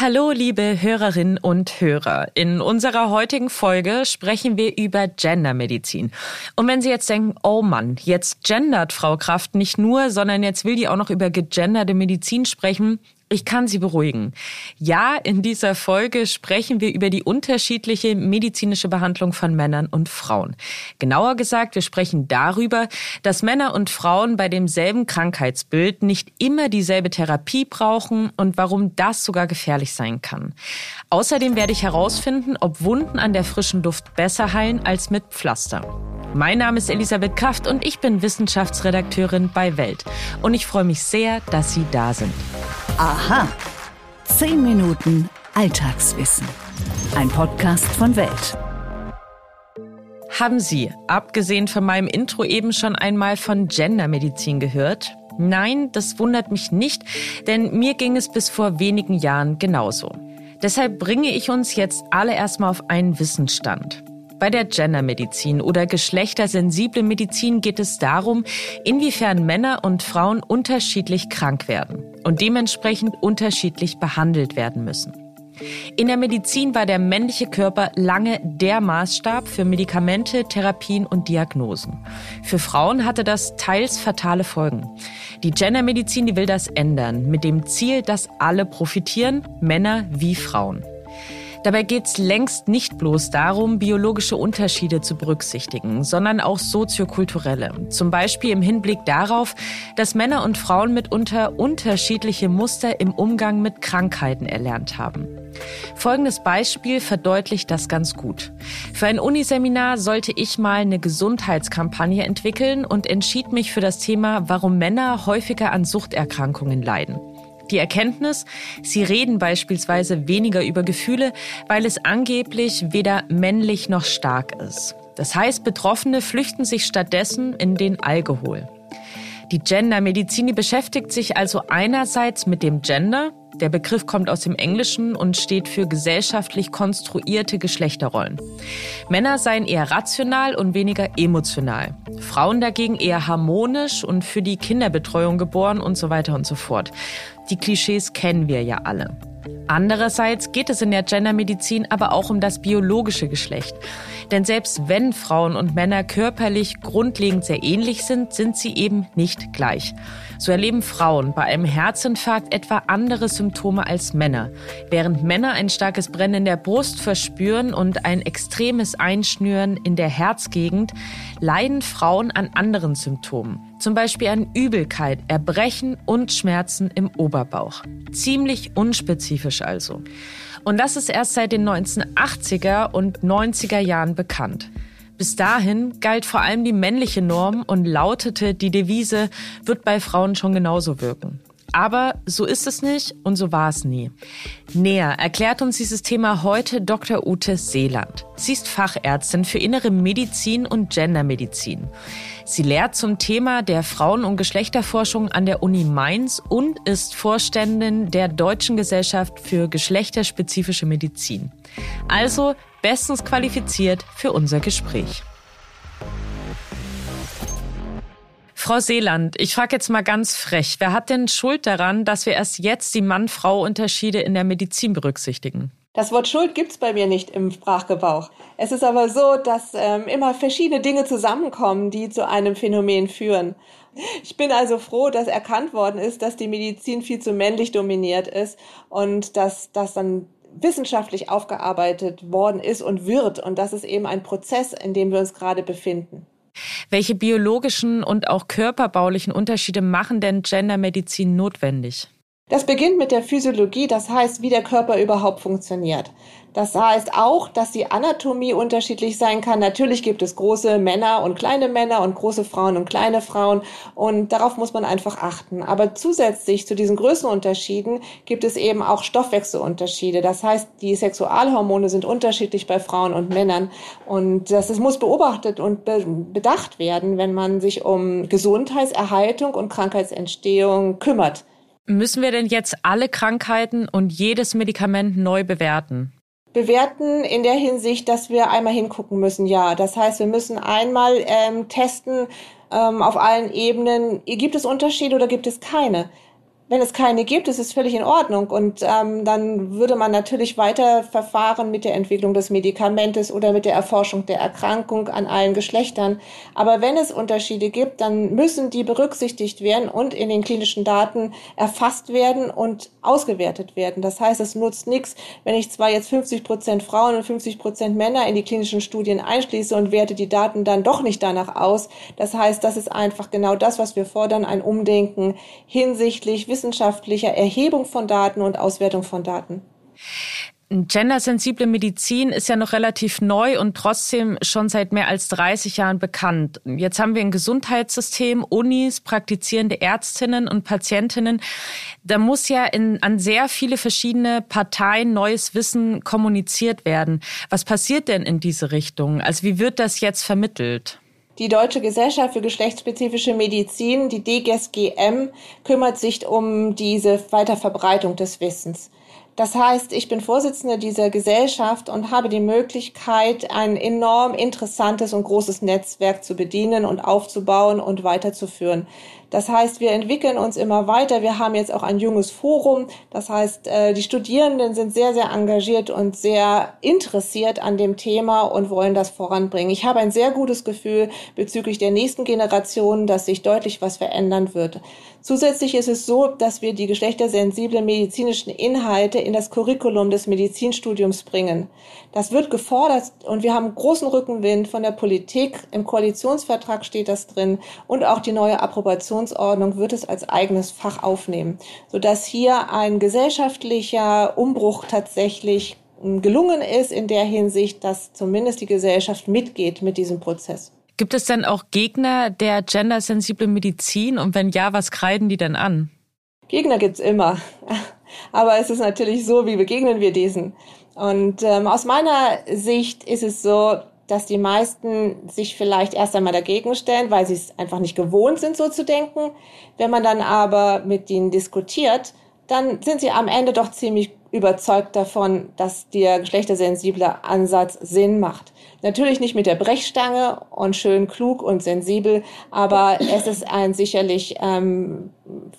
Hallo, liebe Hörerinnen und Hörer. In unserer heutigen Folge sprechen wir über Gendermedizin. Und wenn Sie jetzt denken, oh Mann, jetzt gendert Frau Kraft nicht nur, sondern jetzt will die auch noch über gegenderte Medizin sprechen, ich kann Sie beruhigen. Ja, in dieser Folge sprechen wir über die unterschiedliche medizinische Behandlung von Männern und Frauen. Genauer gesagt, wir sprechen darüber, dass Männer und Frauen bei demselben Krankheitsbild nicht immer dieselbe Therapie brauchen und warum das sogar gefährlich sein kann. Außerdem werde ich herausfinden, ob Wunden an der frischen Luft besser heilen als mit Pflaster. Mein Name ist Elisabeth Kraft und ich bin Wissenschaftsredakteurin bei Welt. Und ich freue mich sehr, dass Sie da sind. Aha. Zehn Minuten Alltagswissen. Ein Podcast von Welt. Haben Sie, abgesehen von meinem Intro, eben schon einmal von Gendermedizin gehört? Nein, das wundert mich nicht, denn mir ging es bis vor wenigen Jahren genauso. Deshalb bringe ich uns jetzt alle erstmal auf einen Wissensstand. Bei der Gendermedizin oder geschlechtersensiblen Medizin geht es darum, inwiefern Männer und Frauen unterschiedlich krank werden und dementsprechend unterschiedlich behandelt werden müssen. In der Medizin war der männliche Körper lange der Maßstab für Medikamente, Therapien und Diagnosen. Für Frauen hatte das teils fatale Folgen. Die Gendermedizin, die will das ändern, mit dem Ziel, dass alle profitieren, Männer wie Frauen. Dabei geht es längst nicht bloß darum, biologische Unterschiede zu berücksichtigen, sondern auch soziokulturelle. Zum Beispiel im Hinblick darauf, dass Männer und Frauen mitunter unterschiedliche Muster im Umgang mit Krankheiten erlernt haben. Folgendes Beispiel verdeutlicht das ganz gut. Für ein Uniseminar sollte ich mal eine Gesundheitskampagne entwickeln und entschied mich für das Thema, warum Männer häufiger an Suchterkrankungen leiden. Die Erkenntnis, sie reden beispielsweise weniger über Gefühle, weil es angeblich weder männlich noch stark ist. Das heißt, Betroffene flüchten sich stattdessen in den Alkohol. Die Gendermedizin beschäftigt sich also einerseits mit dem Gender, der Begriff kommt aus dem Englischen und steht für gesellschaftlich konstruierte Geschlechterrollen. Männer seien eher rational und weniger emotional. Frauen dagegen eher harmonisch und für die Kinderbetreuung geboren und so weiter und so fort. Die Klischees kennen wir ja alle. Andererseits geht es in der Gendermedizin aber auch um das biologische Geschlecht. Denn selbst wenn Frauen und Männer körperlich grundlegend sehr ähnlich sind, sind sie eben nicht gleich. So erleben Frauen bei einem Herzinfarkt etwa andere Symptome als Männer. Während Männer ein starkes Brennen in der Brust verspüren und ein extremes Einschnüren in der Herzgegend, leiden Frauen an anderen Symptomen. Zum Beispiel an Übelkeit, Erbrechen und Schmerzen im Oberbauch. Ziemlich unspezifisch also. Und das ist erst seit den 1980er und 90er Jahren bekannt. Bis dahin galt vor allem die männliche Norm und lautete die Devise, wird bei Frauen schon genauso wirken. Aber so ist es nicht und so war es nie. Näher erklärt uns dieses Thema heute Dr. Ute Seeland. Sie ist Fachärztin für innere Medizin und Gendermedizin. Sie lehrt zum Thema der Frauen- und Geschlechterforschung an der Uni Mainz und ist Vorständin der Deutschen Gesellschaft für geschlechterspezifische Medizin. Also bestens qualifiziert für unser Gespräch. Frau Seeland, ich frage jetzt mal ganz frech, wer hat denn Schuld daran, dass wir erst jetzt die Mann-Frau-Unterschiede in der Medizin berücksichtigen? Das Wort Schuld gibt's bei mir nicht im Sprachgebrauch. Es ist aber so, dass ähm, immer verschiedene Dinge zusammenkommen, die zu einem Phänomen führen. Ich bin also froh, dass erkannt worden ist, dass die Medizin viel zu männlich dominiert ist und dass das dann wissenschaftlich aufgearbeitet worden ist und wird. Und das ist eben ein Prozess, in dem wir uns gerade befinden. Welche biologischen und auch körperbaulichen Unterschiede machen denn Gendermedizin notwendig? Das beginnt mit der Physiologie, das heißt, wie der Körper überhaupt funktioniert. Das heißt auch, dass die Anatomie unterschiedlich sein kann. Natürlich gibt es große Männer und kleine Männer und große Frauen und kleine Frauen und darauf muss man einfach achten. Aber zusätzlich zu diesen Größenunterschieden gibt es eben auch Stoffwechselunterschiede. Das heißt, die Sexualhormone sind unterschiedlich bei Frauen und Männern und das, muss beobachtet und be bedacht werden, wenn man sich um Gesundheitserhaltung und Krankheitsentstehung kümmert. Müssen wir denn jetzt alle Krankheiten und jedes Medikament neu bewerten? Bewerten in der Hinsicht, dass wir einmal hingucken müssen, ja. Das heißt, wir müssen einmal ähm, testen ähm, auf allen Ebenen, gibt es Unterschiede oder gibt es keine? Wenn es keine gibt, ist es völlig in Ordnung. Und ähm, dann würde man natürlich weiter verfahren mit der Entwicklung des Medikamentes oder mit der Erforschung der Erkrankung an allen Geschlechtern. Aber wenn es Unterschiede gibt, dann müssen die berücksichtigt werden und in den klinischen Daten erfasst werden und ausgewertet werden. Das heißt, es nutzt nichts, wenn ich zwar jetzt 50 Prozent Frauen und 50 Prozent Männer in die klinischen Studien einschließe und werte die Daten dann doch nicht danach aus. Das heißt, das ist einfach genau das, was wir fordern, ein Umdenken hinsichtlich wissenschaftlicher Erhebung von Daten und Auswertung von Daten. Gendersensible Medizin ist ja noch relativ neu und trotzdem schon seit mehr als 30 Jahren bekannt. Jetzt haben wir ein Gesundheitssystem, Unis, praktizierende Ärztinnen und Patientinnen. Da muss ja in, an sehr viele verschiedene Parteien neues Wissen kommuniziert werden. Was passiert denn in diese Richtung? Also wie wird das jetzt vermittelt? Die Deutsche Gesellschaft für geschlechtsspezifische Medizin, die DGSGM, kümmert sich um diese Weiterverbreitung des Wissens. Das heißt, ich bin Vorsitzende dieser Gesellschaft und habe die Möglichkeit, ein enorm interessantes und großes Netzwerk zu bedienen und aufzubauen und weiterzuführen. Das heißt, wir entwickeln uns immer weiter. Wir haben jetzt auch ein junges Forum. Das heißt, äh, die Studierenden sind sehr, sehr engagiert und sehr interessiert an dem Thema und wollen das voranbringen. Ich habe ein sehr gutes Gefühl bezüglich der nächsten Generation, dass sich deutlich was verändern wird. Zusätzlich ist es so, dass wir die geschlechtersensiblen medizinischen Inhalte in das Curriculum des Medizinstudiums bringen. Das wird gefordert und wir haben großen Rückenwind von der Politik. Im Koalitionsvertrag steht das drin und auch die neue Approbationsordnung wird es als eigenes Fach aufnehmen, sodass hier ein gesellschaftlicher Umbruch tatsächlich hm, gelungen ist in der Hinsicht, dass zumindest die Gesellschaft mitgeht mit diesem Prozess. Gibt es denn auch Gegner der gendersensiblen Medizin? Und wenn ja, was kreiden die denn an? Gegner gibt's immer. Aber es ist natürlich so, wie begegnen wir diesen? Und ähm, aus meiner Sicht ist es so, dass die meisten sich vielleicht erst einmal dagegen stellen, weil sie es einfach nicht gewohnt sind, so zu denken. Wenn man dann aber mit ihnen diskutiert, dann sind sie am Ende doch ziemlich überzeugt davon, dass der geschlechtersensible Ansatz Sinn macht. Natürlich nicht mit der Brechstange und schön klug und sensibel, aber es ist ein sicherlich ähm,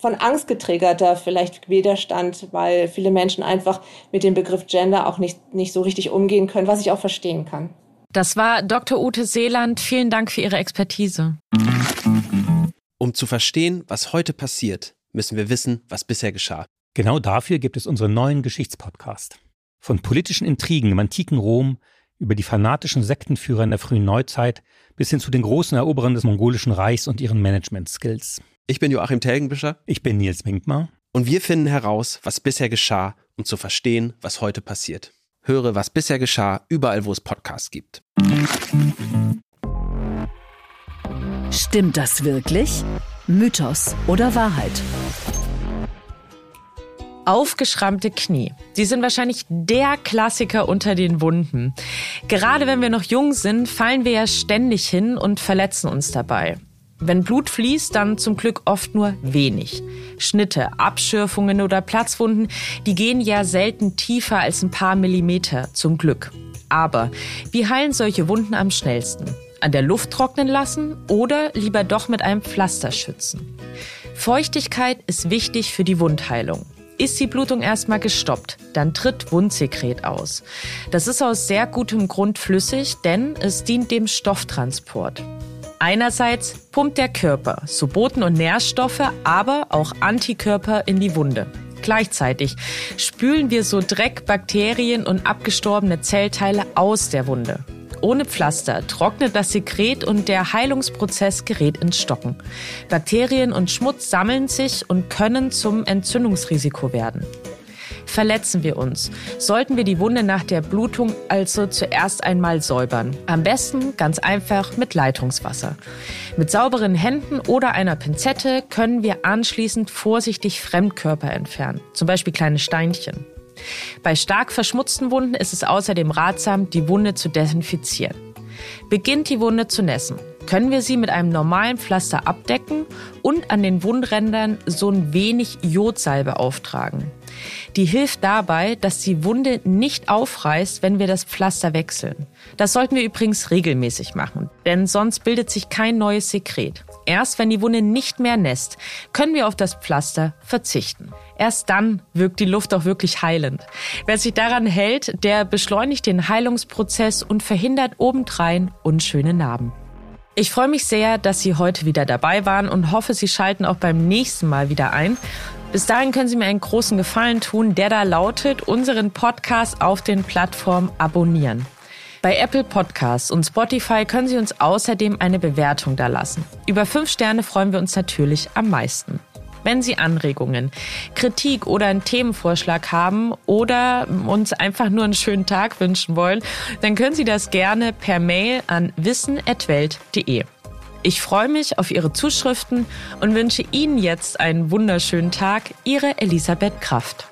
von Angst getriggerter vielleicht Widerstand, weil viele Menschen einfach mit dem Begriff Gender auch nicht, nicht so richtig umgehen können, was ich auch verstehen kann. Das war Dr. Ute Seeland. Vielen Dank für Ihre Expertise. Um zu verstehen, was heute passiert, müssen wir wissen, was bisher geschah. Genau dafür gibt es unseren neuen Geschichtspodcast. Von politischen Intrigen im antiken Rom über die fanatischen Sektenführer in der frühen Neuzeit bis hin zu den großen Eroberern des mongolischen Reichs und ihren Management-Skills. Ich bin Joachim Telgenbischer. Ich bin Nils Minkmar. Und wir finden heraus, was bisher geschah, um zu verstehen, was heute passiert. Höre, was bisher geschah, überall, wo es Podcasts gibt. Stimmt das wirklich? Mythos oder Wahrheit? Aufgeschrammte Knie. Die sind wahrscheinlich der Klassiker unter den Wunden. Gerade wenn wir noch jung sind, fallen wir ja ständig hin und verletzen uns dabei. Wenn Blut fließt, dann zum Glück oft nur wenig. Schnitte, Abschürfungen oder Platzwunden, die gehen ja selten tiefer als ein paar Millimeter, zum Glück. Aber wie heilen solche Wunden am schnellsten? An der Luft trocknen lassen oder lieber doch mit einem Pflaster schützen? Feuchtigkeit ist wichtig für die Wundheilung. Ist die Blutung erstmal gestoppt, dann tritt Wundsekret aus. Das ist aus sehr gutem Grund flüssig, denn es dient dem Stofftransport. Einerseits pumpt der Körper so Boten und Nährstoffe, aber auch Antikörper in die Wunde. Gleichzeitig spülen wir so Dreck, Bakterien und abgestorbene Zellteile aus der Wunde. Ohne Pflaster trocknet das Sekret und der Heilungsprozess gerät ins Stocken. Bakterien und Schmutz sammeln sich und können zum Entzündungsrisiko werden. Verletzen wir uns, sollten wir die Wunde nach der Blutung also zuerst einmal säubern. Am besten ganz einfach mit Leitungswasser. Mit sauberen Händen oder einer Pinzette können wir anschließend vorsichtig Fremdkörper entfernen, zum Beispiel kleine Steinchen. Bei stark verschmutzten Wunden ist es außerdem ratsam, die Wunde zu desinfizieren. Beginnt die Wunde zu nässen, können wir sie mit einem normalen Pflaster abdecken und an den Wundrändern so ein wenig Jodsalbe auftragen. Die hilft dabei, dass die Wunde nicht aufreißt, wenn wir das Pflaster wechseln. Das sollten wir übrigens regelmäßig machen, denn sonst bildet sich kein neues Sekret. Erst wenn die Wunde nicht mehr nässt, können wir auf das Pflaster verzichten. Erst dann wirkt die Luft auch wirklich heilend. Wer sich daran hält, der beschleunigt den Heilungsprozess und verhindert obendrein unschöne Narben. Ich freue mich sehr, dass Sie heute wieder dabei waren und hoffe, Sie schalten auch beim nächsten Mal wieder ein. Bis dahin können Sie mir einen großen Gefallen tun, der da lautet, unseren Podcast auf den Plattformen abonnieren. Bei Apple Podcasts und Spotify können Sie uns außerdem eine Bewertung da lassen. Über fünf Sterne freuen wir uns natürlich am meisten. Wenn Sie Anregungen, Kritik oder einen Themenvorschlag haben oder uns einfach nur einen schönen Tag wünschen wollen, dann können Sie das gerne per Mail an wissen.welt.de. Ich freue mich auf Ihre Zuschriften und wünsche Ihnen jetzt einen wunderschönen Tag. Ihre Elisabeth Kraft.